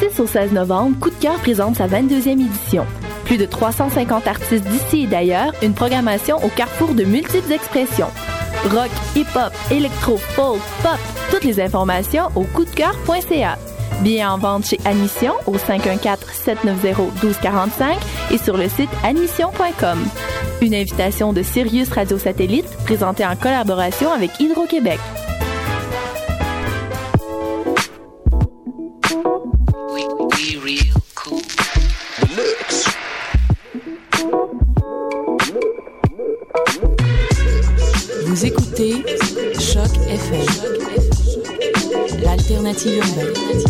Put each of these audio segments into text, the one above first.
6 au 16 novembre, Coup de cœur présente sa 22e édition. Plus de 350 artistes d'ici et d'ailleurs, une programmation au carrefour de multiples expressions. Rock, hip-hop, électro, folk, pop, toutes les informations au coupdecoeur.ca. Billets en vente chez Admission au 514-790-1245 et sur le site admission.com. Une invitation de Sirius Radio Satellite présentée en collaboration avec Hydro-Québec. L'alternative urbaine.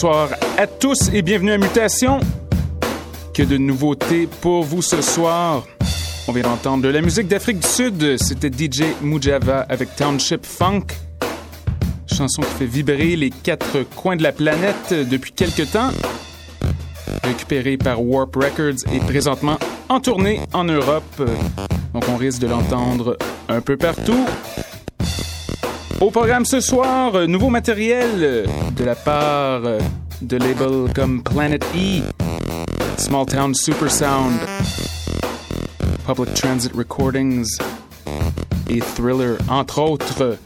Bonsoir à tous et bienvenue à Mutation. Que de nouveautés pour vous ce soir. On vient d'entendre de la musique d'Afrique du Sud. C'était DJ Mujava avec Township Funk. Chanson qui fait vibrer les quatre coins de la planète depuis quelques temps. Récupérée par Warp Records et présentement en tournée en Europe. Donc on risque de l'entendre un peu partout. Au programme ce soir, euh, nouveau matériel euh, de la part euh, de labels comme Planet E, Small Town Super Sound, Public Transit Recordings et Thriller, entre autres.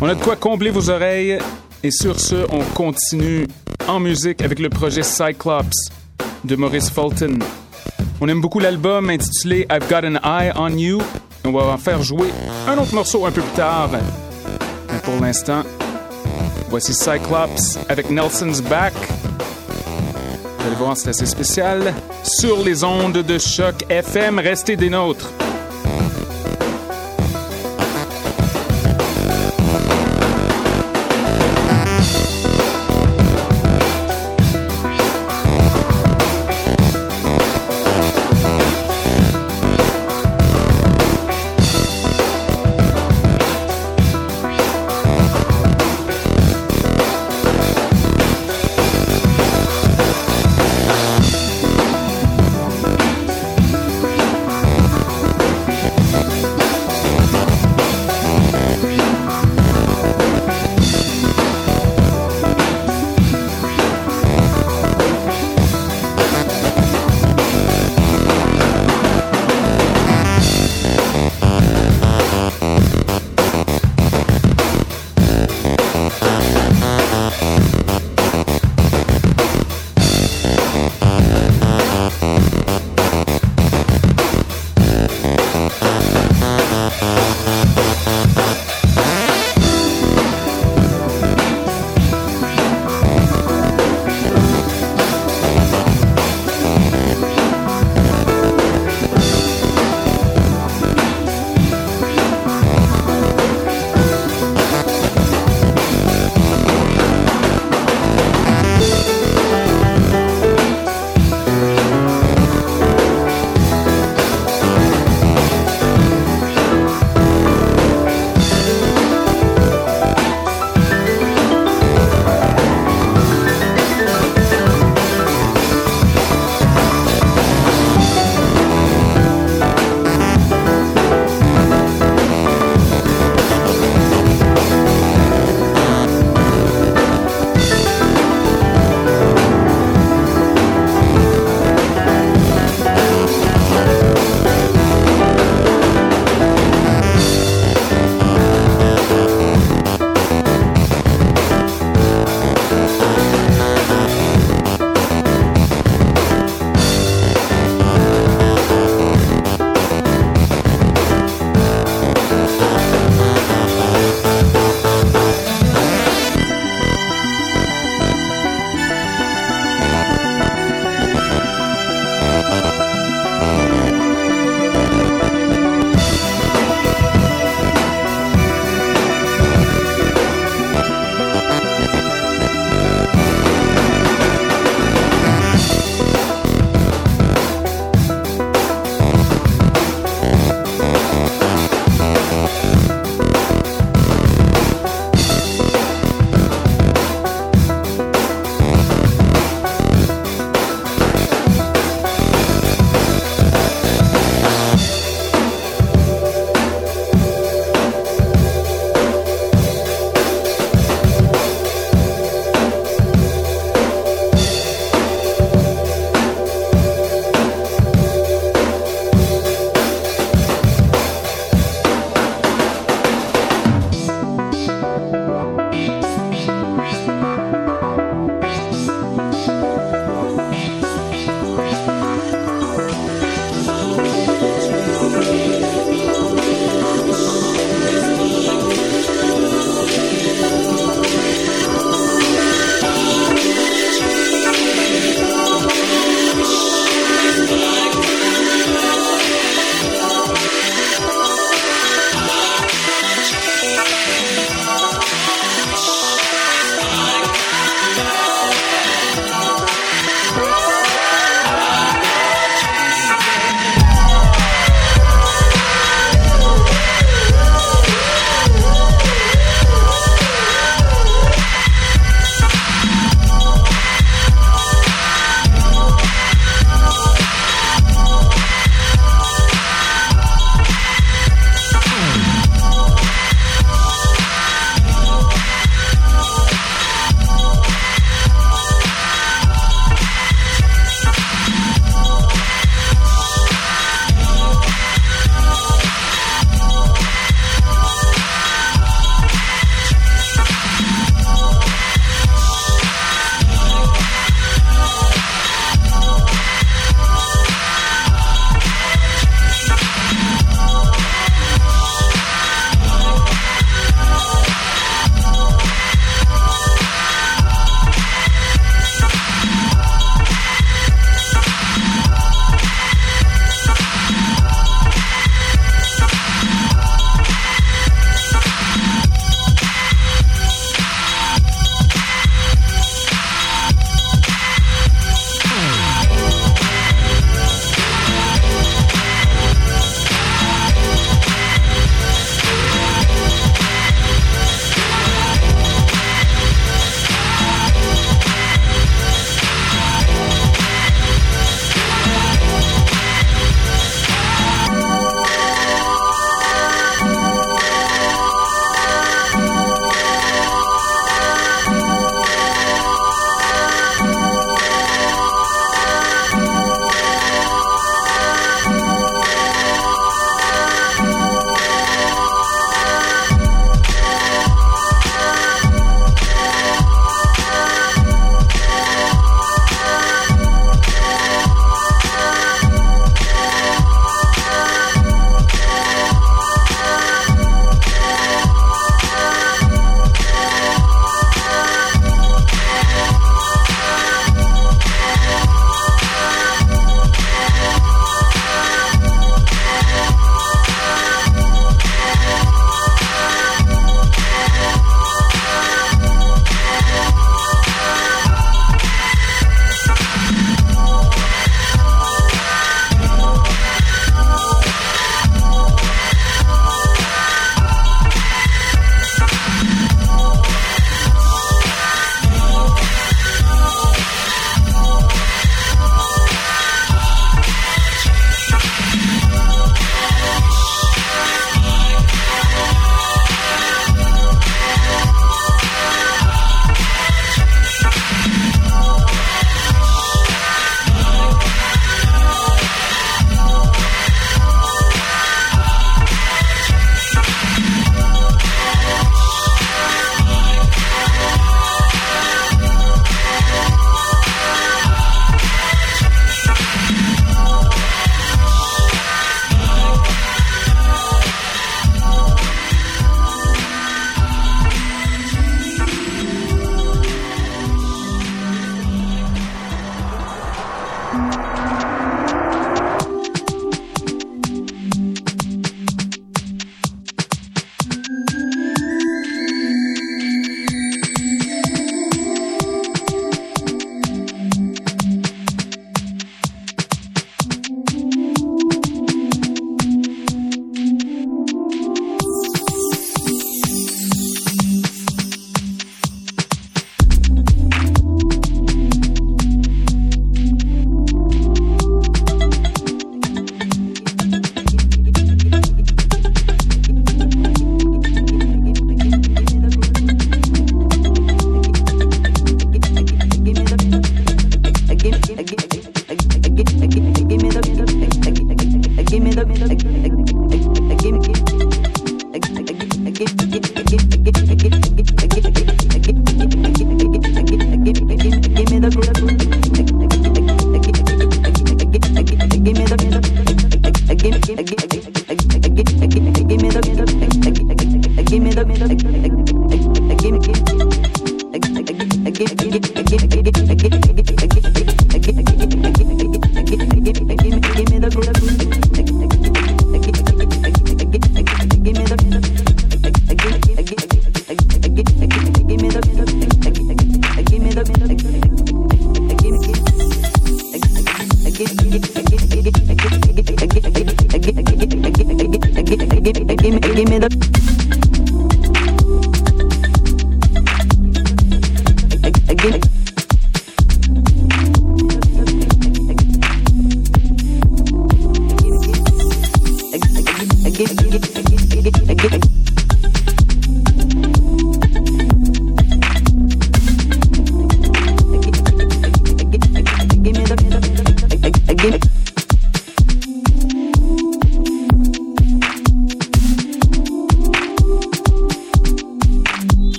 On a de quoi combler vos oreilles et sur ce, on continue en musique avec le projet Cyclops de Maurice Fulton. On aime beaucoup l'album intitulé I've Got an Eye on You. On va en faire jouer un autre morceau un peu plus tard. Pour l'instant, voici Cyclops avec Nelson's Back. Vous allez voir, c'est assez spécial. Sur les ondes de choc FM, restez des nôtres.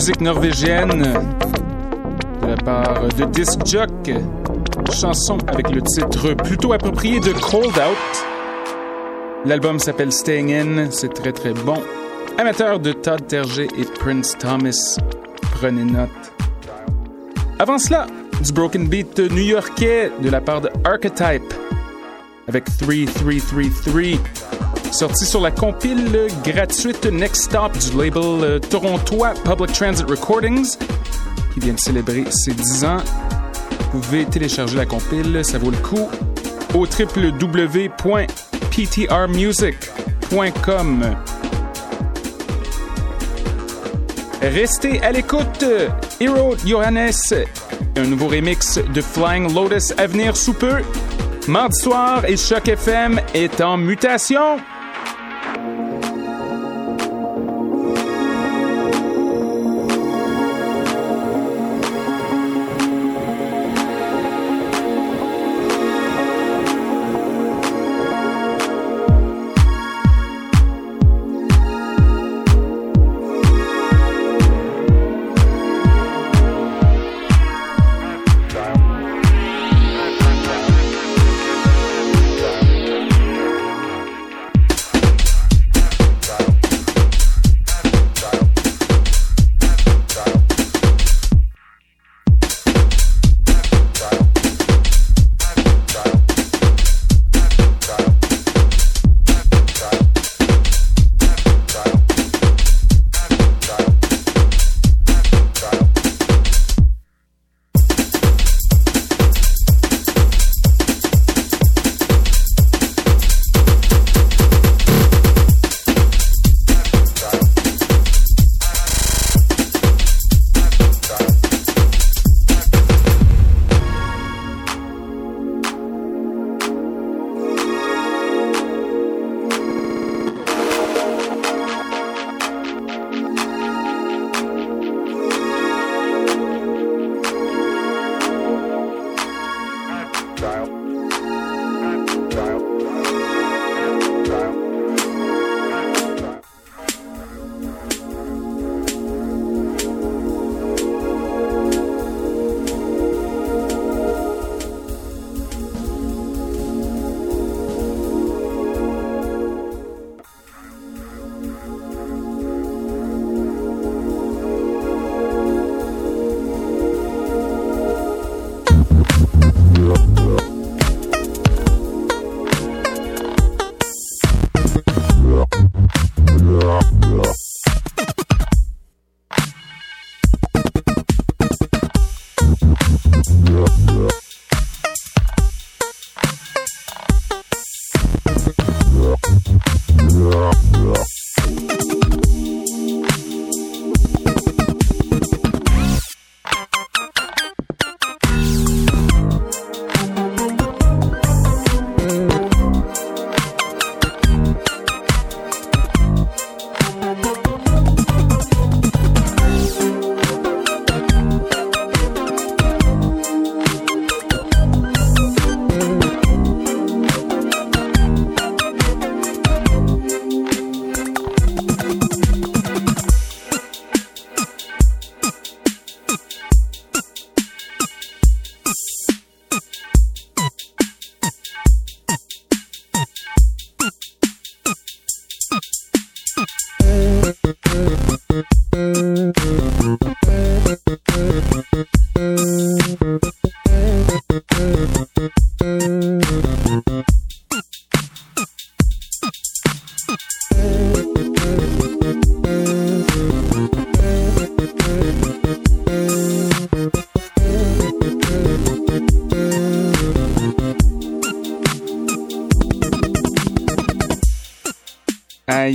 Musique norvégienne de la part de Disc Jock. Chanson avec le titre plutôt approprié de Cold Out. L'album s'appelle Staying In, c'est très très bon. Amateur de Todd Terger et Prince Thomas, prenez note. Avant cela, du broken beat new-yorkais de la part de Archetype avec 3333 sorti sur la compile gratuite Next Stop du label euh, torontois Public Transit Recordings, qui vient de célébrer ses 10 ans. Vous pouvez télécharger la compile, ça vaut le coup, au www.ptrmusic.com. Restez à l'écoute. Hero Johannes, un nouveau remix de Flying Lotus à venir sous peu. Mardi soir et Choc FM est en mutation.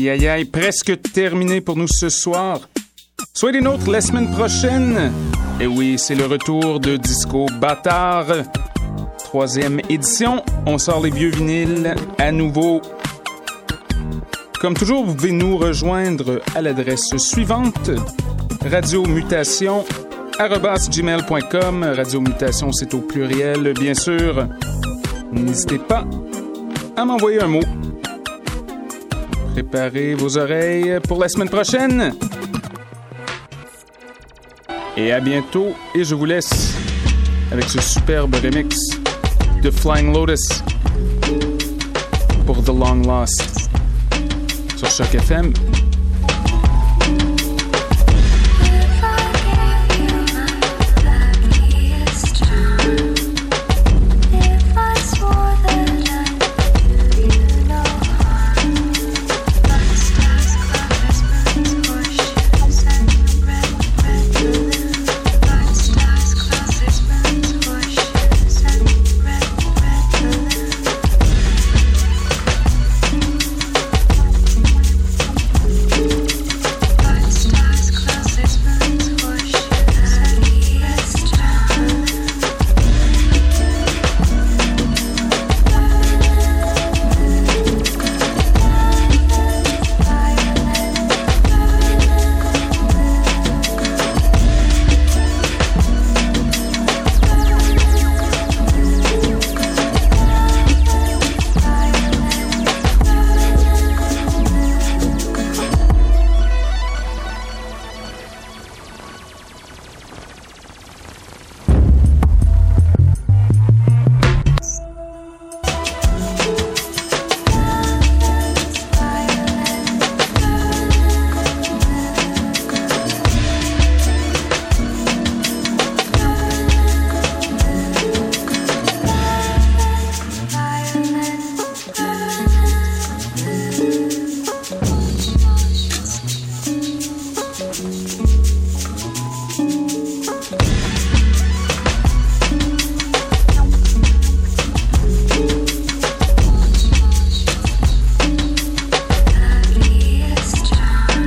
Aïe, aïe, aïe, presque terminé pour nous ce soir. Soyez les nôtres la semaine prochaine. Et oui, c'est le retour de Disco Bâtard. Troisième édition. On sort les vieux vinyles à nouveau. Comme toujours, vous pouvez nous rejoindre à l'adresse suivante radio mutation gmail.com. Radio Mutation, c'est au pluriel, bien sûr. N'hésitez pas à m'envoyer un mot Préparez vos oreilles pour la semaine prochaine. Et à bientôt. Et je vous laisse avec ce superbe remix de Flying Lotus pour The Long Lost sur Choc FM